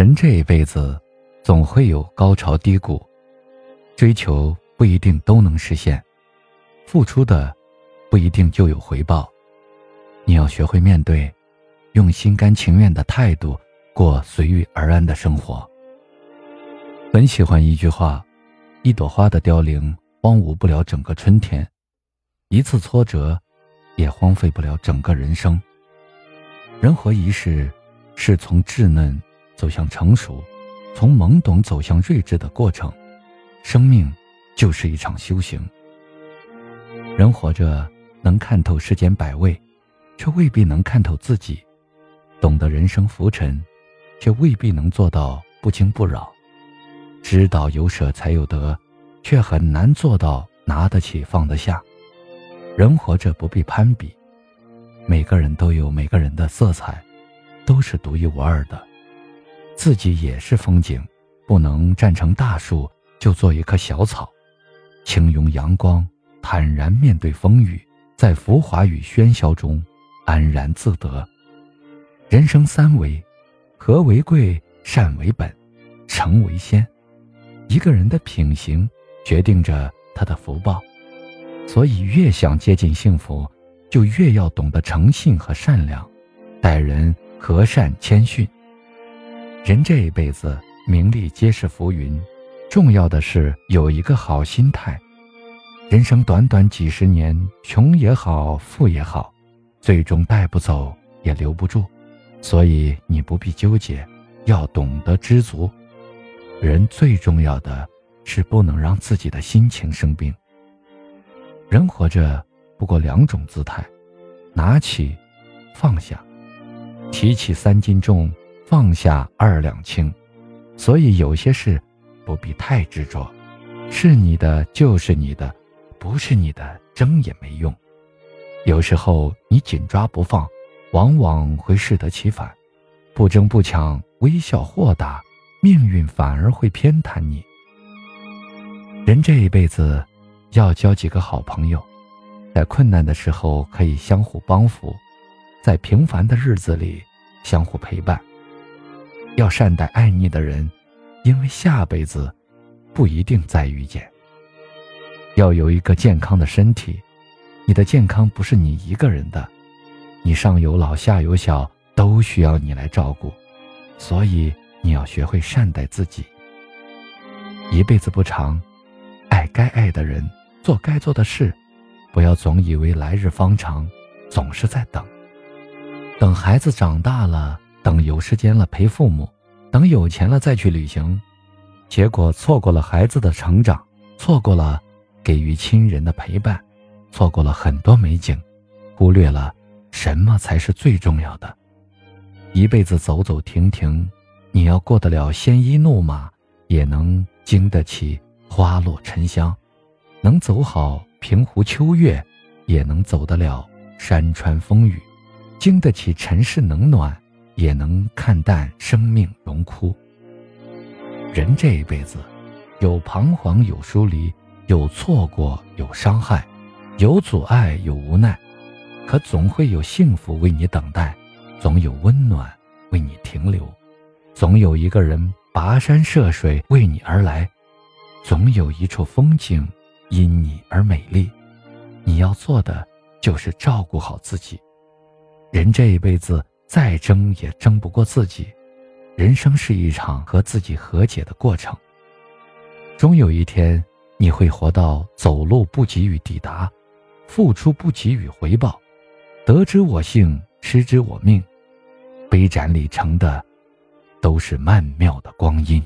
人这一辈子，总会有高潮低谷，追求不一定都能实现，付出的不一定就有回报。你要学会面对，用心甘情愿的态度过随遇而安的生活。很喜欢一句话：“一朵花的凋零，荒芜不了整个春天；一次挫折，也荒废不了整个人生。”人活一世，是从稚嫩。走向成熟，从懵懂走向睿智的过程，生命就是一场修行。人活着能看透世间百味，却未必能看透自己；懂得人生浮沉，却未必能做到不惊不扰；知道有舍才有得，却很难做到拿得起放得下。人活着不必攀比，每个人都有每个人的色彩，都是独一无二的。自己也是风景，不能站成大树，就做一棵小草，轻拥阳光，坦然面对风雨，在浮华与喧嚣中安然自得。人生三为：和为贵，善为本，诚为先。一个人的品行决定着他的福报，所以越想接近幸福，就越要懂得诚信和善良，待人和善谦逊。人这一辈子，名利皆是浮云，重要的是有一个好心态。人生短短几十年，穷也好，富也好，最终带不走也留不住，所以你不必纠结，要懂得知足。人最重要的是不能让自己的心情生病。人活着不过两种姿态：拿起，放下，提起三斤重。放下二两轻，所以有些事不必太执着，是你的就是你的，不是你的争也没用。有时候你紧抓不放，往往会适得其反；不争不抢，微笑豁达，命运反而会偏袒你。人这一辈子，要交几个好朋友，在困难的时候可以相互帮扶，在平凡的日子里相互陪伴。要善待爱你的人，因为下辈子不一定再遇见。要有一个健康的身体，你的健康不是你一个人的，你上有老下有小，都需要你来照顾，所以你要学会善待自己。一辈子不长，爱该爱的人，做该做的事，不要总以为来日方长，总是在等，等孩子长大了。等有时间了陪父母，等有钱了再去旅行，结果错过了孩子的成长，错过了给予亲人的陪伴，错过了很多美景，忽略了什么才是最重要的。一辈子走走停停，你要过得了鲜衣怒马，也能经得起花落沉香；能走好平湖秋月，也能走得了山川风雨，经得起尘世冷暖。也能看淡生命荣枯。人这一辈子，有彷徨，有疏离，有错过，有伤害，有阻碍，有无奈，可总会有幸福为你等待，总有温暖为你停留，总有一个人跋山涉水为你而来，总有一处风景因你而美丽。你要做的就是照顾好自己。人这一辈子。再争也争不过自己，人生是一场和自己和解的过程。终有一天，你会活到走路不给予抵达，付出不给予回报，得之我幸，失之我命。杯盏里盛的，都是曼妙的光阴。